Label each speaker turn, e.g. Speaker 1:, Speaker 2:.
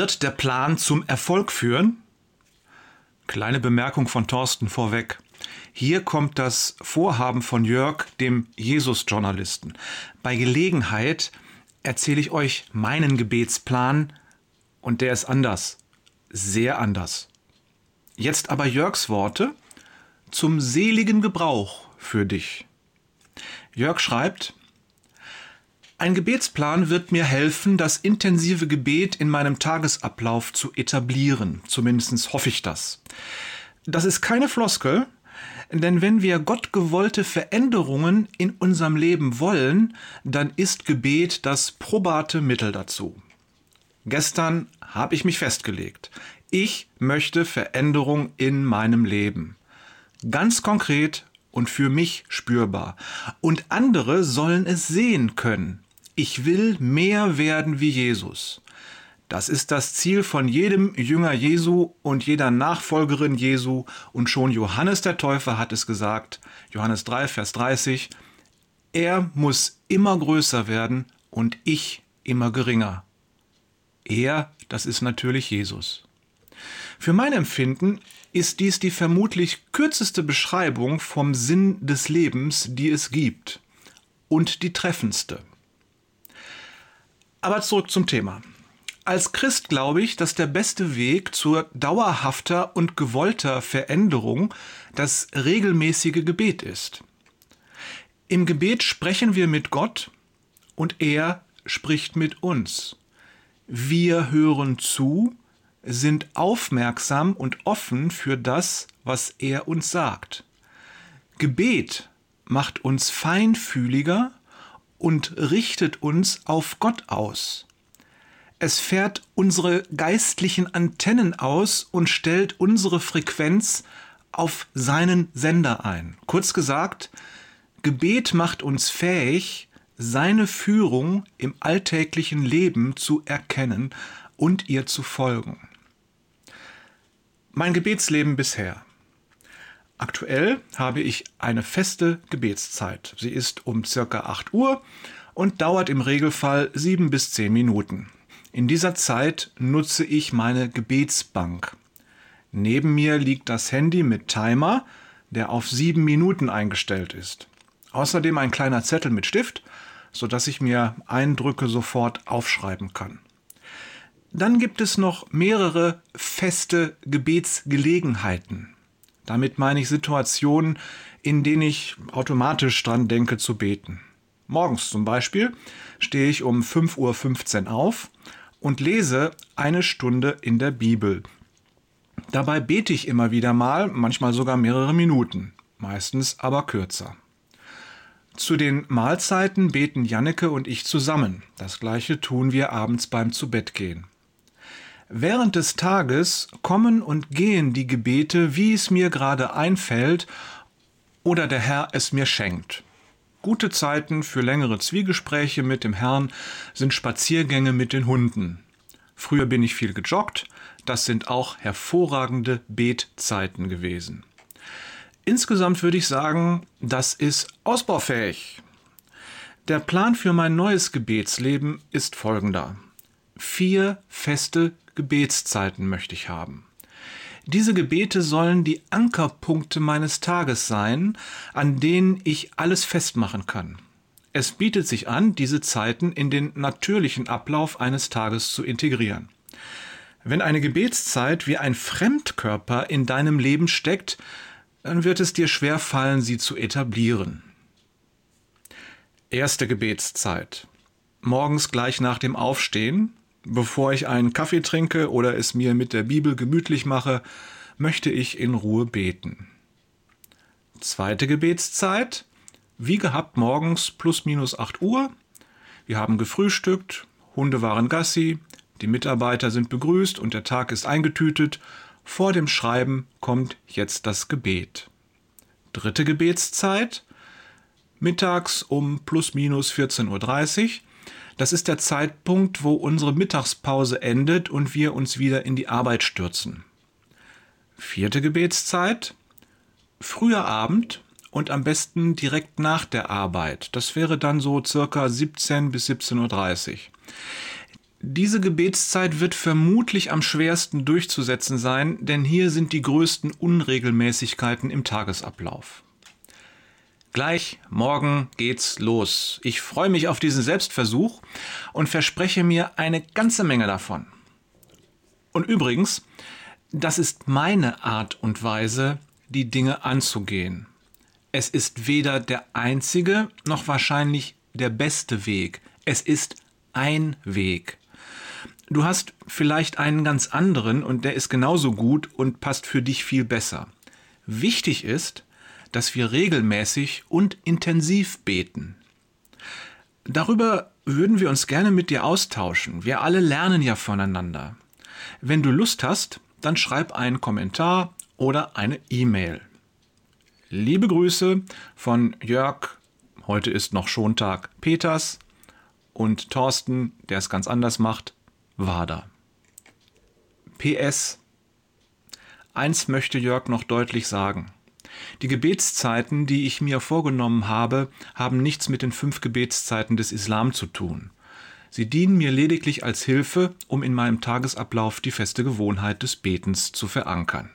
Speaker 1: wird der Plan zum Erfolg führen? Kleine Bemerkung von Thorsten vorweg. Hier kommt das Vorhaben von Jörg, dem Jesus-Journalisten. Bei Gelegenheit erzähle ich euch meinen Gebetsplan und der ist anders. Sehr anders. Jetzt aber Jörgs Worte zum seligen Gebrauch für dich. Jörg schreibt, ein Gebetsplan wird mir helfen, das intensive Gebet in meinem Tagesablauf zu etablieren. Zumindest hoffe ich das. Das ist keine Floskel, denn wenn wir gottgewollte Veränderungen in unserem Leben wollen, dann ist Gebet das probate Mittel dazu. Gestern habe ich mich festgelegt. Ich möchte Veränderung in meinem Leben. Ganz konkret und für mich spürbar. Und andere sollen es sehen können. Ich will mehr werden wie Jesus. Das ist das Ziel von jedem Jünger Jesu und jeder Nachfolgerin Jesu. Und schon Johannes der Täufer hat es gesagt, Johannes 3, Vers 30, er muss immer größer werden und ich immer geringer. Er, das ist natürlich Jesus. Für mein Empfinden ist dies die vermutlich kürzeste Beschreibung vom Sinn des Lebens, die es gibt. Und die treffendste. Aber zurück zum Thema. Als Christ glaube ich, dass der beste Weg zur dauerhafter und gewollter Veränderung das regelmäßige Gebet ist. Im Gebet sprechen wir mit Gott und er spricht mit uns. Wir hören zu, sind aufmerksam und offen für das, was er uns sagt. Gebet macht uns feinfühliger und richtet uns auf Gott aus. Es fährt unsere geistlichen Antennen aus und stellt unsere Frequenz auf seinen Sender ein. Kurz gesagt, Gebet macht uns fähig, seine Führung im alltäglichen Leben zu erkennen und ihr zu folgen. Mein Gebetsleben bisher. Aktuell habe ich eine feste Gebetszeit. Sie ist um circa 8 Uhr und dauert im Regelfall 7 bis 10 Minuten. In dieser Zeit nutze ich meine Gebetsbank. Neben mir liegt das Handy mit Timer, der auf 7 Minuten eingestellt ist. Außerdem ein kleiner Zettel mit Stift, sodass ich mir Eindrücke sofort aufschreiben kann. Dann gibt es noch mehrere feste Gebetsgelegenheiten. Damit meine ich Situationen, in denen ich automatisch dran denke zu beten. Morgens zum Beispiel stehe ich um 5.15 Uhr auf und lese eine Stunde in der Bibel. Dabei bete ich immer wieder mal, manchmal sogar mehrere Minuten, meistens aber kürzer. Zu den Mahlzeiten beten Janneke und ich zusammen. Das gleiche tun wir abends beim Zubettgehen. Während des Tages kommen und gehen die Gebete, wie es mir gerade einfällt oder der Herr es mir schenkt. Gute Zeiten für längere Zwiegespräche mit dem Herrn sind Spaziergänge mit den Hunden. Früher bin ich viel gejoggt, das sind auch hervorragende Betzeiten gewesen. Insgesamt würde ich sagen, das ist ausbaufähig. Der Plan für mein neues Gebetsleben ist folgender. Vier feste Gebetszeiten möchte ich haben. Diese Gebete sollen die Ankerpunkte meines Tages sein, an denen ich alles festmachen kann. Es bietet sich an, diese Zeiten in den natürlichen Ablauf eines Tages zu integrieren. Wenn eine Gebetszeit wie ein Fremdkörper in deinem Leben steckt, dann wird es dir schwer fallen, sie zu etablieren. Erste Gebetszeit. Morgens gleich nach dem Aufstehen, Bevor ich einen Kaffee trinke oder es mir mit der Bibel gemütlich mache, möchte ich in Ruhe beten. Zweite Gebetszeit, wie gehabt morgens plus minus 8 Uhr. Wir haben gefrühstückt, Hunde waren Gassi, die Mitarbeiter sind begrüßt und der Tag ist eingetütet. Vor dem Schreiben kommt jetzt das Gebet. Dritte Gebetszeit, mittags um plus minus 14.30 Uhr. Das ist der Zeitpunkt, wo unsere Mittagspause endet und wir uns wieder in die Arbeit stürzen. Vierte Gebetszeit, früher Abend und am besten direkt nach der Arbeit. Das wäre dann so circa 17 bis 17.30 Uhr. Diese Gebetszeit wird vermutlich am schwersten durchzusetzen sein, denn hier sind die größten Unregelmäßigkeiten im Tagesablauf. Gleich morgen geht's los. Ich freue mich auf diesen Selbstversuch und verspreche mir eine ganze Menge davon. Und übrigens, das ist meine Art und Weise, die Dinge anzugehen. Es ist weder der einzige noch wahrscheinlich der beste Weg. Es ist ein Weg. Du hast vielleicht einen ganz anderen und der ist genauso gut und passt für dich viel besser. Wichtig ist, dass wir regelmäßig und intensiv beten. Darüber würden wir uns gerne mit dir austauschen. Wir alle lernen ja voneinander. Wenn du Lust hast, dann schreib einen Kommentar oder eine E-Mail. Liebe Grüße von Jörg, heute ist noch Schontag, Peters und Thorsten, der es ganz anders macht, Wader. PS. Eins möchte Jörg noch deutlich sagen. Die Gebetszeiten, die ich mir vorgenommen habe, haben nichts mit den fünf Gebetszeiten des Islam zu tun. Sie dienen mir lediglich als Hilfe, um in meinem Tagesablauf die feste Gewohnheit des Betens zu verankern.